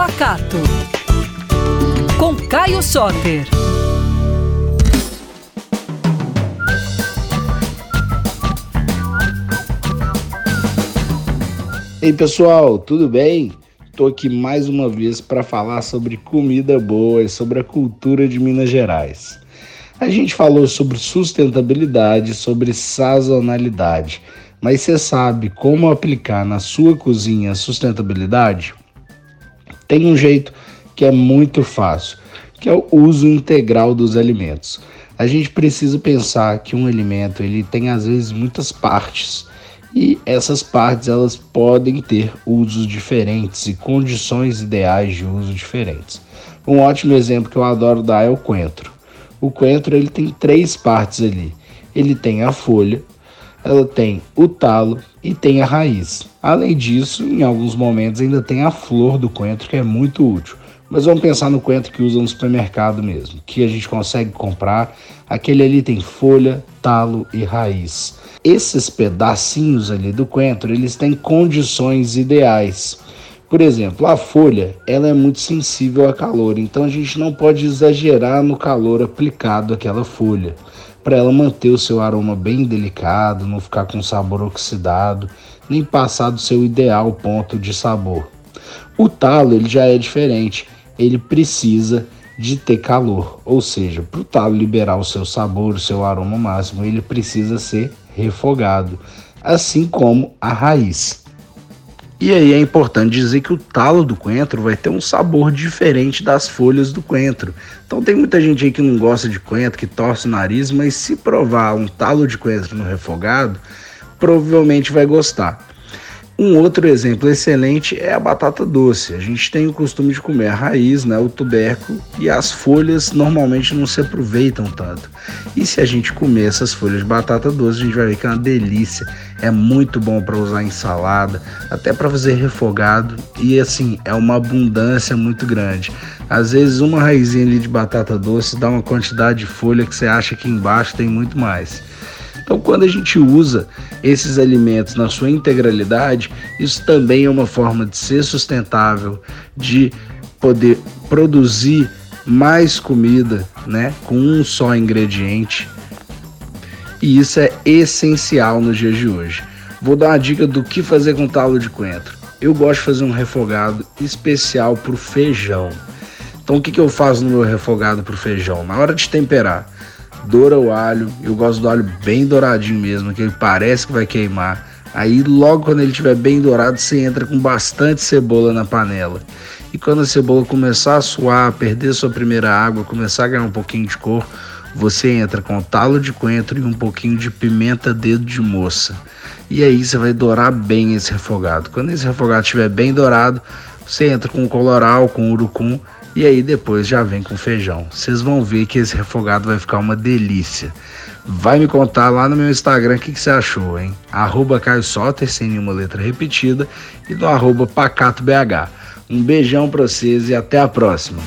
Pacato. Com Caio Soter. Ei pessoal, tudo bem? Estou aqui mais uma vez para falar sobre comida boa e sobre a cultura de Minas Gerais. A gente falou sobre sustentabilidade, sobre sazonalidade, mas você sabe como aplicar na sua cozinha sustentabilidade? Tem um jeito que é muito fácil, que é o uso integral dos alimentos. A gente precisa pensar que um alimento ele tem às vezes muitas partes e essas partes elas podem ter usos diferentes e condições ideais de uso diferentes. Um ótimo exemplo que eu adoro dar é o coentro. O coentro ele tem três partes ali. Ele tem a folha, ela tem o talo e tem a raiz. Além disso, em alguns momentos ainda tem a flor do coentro que é muito útil. Mas vamos pensar no coentro que usa no supermercado mesmo, que a gente consegue comprar. Aquele ali tem folha, talo e raiz. Esses pedacinhos ali do coentro, eles têm condições ideais por exemplo, a folha ela é muito sensível a calor, então a gente não pode exagerar no calor aplicado àquela folha, para ela manter o seu aroma bem delicado, não ficar com sabor oxidado, nem passar do seu ideal ponto de sabor. O talo ele já é diferente, ele precisa de ter calor, ou seja, para o talo liberar o seu sabor, o seu aroma máximo, ele precisa ser refogado, assim como a raiz. E aí é importante dizer que o talo do coentro vai ter um sabor diferente das folhas do coentro. Então tem muita gente aí que não gosta de coentro, que torce o nariz, mas se provar um talo de coentro no refogado, provavelmente vai gostar. Um outro exemplo excelente é a batata doce. A gente tem o costume de comer a raiz, né, o tubérculo, e as folhas normalmente não se aproveitam tanto. E se a gente comer essas folhas de batata doce, a gente vai ver que é uma delícia. É muito bom para usar em salada, até para fazer refogado, e assim, é uma abundância muito grande. Às vezes uma raizinha ali de batata doce dá uma quantidade de folha que você acha que embaixo tem muito mais. Então, quando a gente usa esses alimentos na sua integralidade, isso também é uma forma de ser sustentável, de poder produzir mais comida, né, com um só ingrediente. E isso é essencial nos dias de hoje. Vou dar uma dica do que fazer com talo de coentro. Eu gosto de fazer um refogado especial para o feijão. Então o que, que eu faço no meu refogado para o feijão? Na hora de temperar, doura o alho. Eu gosto do alho bem douradinho mesmo, que ele parece que vai queimar. Aí logo quando ele estiver bem dourado, você entra com bastante cebola na panela. E quando a cebola começar a suar, perder sua primeira água, começar a ganhar um pouquinho de cor, você entra com talo de coentro e um pouquinho de pimenta dedo de moça. E aí você vai dourar bem esse refogado. Quando esse refogado estiver bem dourado, você entra com coloral, com urucum e aí depois já vem com feijão. Vocês vão ver que esse refogado vai ficar uma delícia. Vai me contar lá no meu Instagram o que, você achou, hein? Arroba Caio Soter, sem nenhuma letra repetida, e no arroba PacatoBH. Um beijão pra vocês e até a próxima.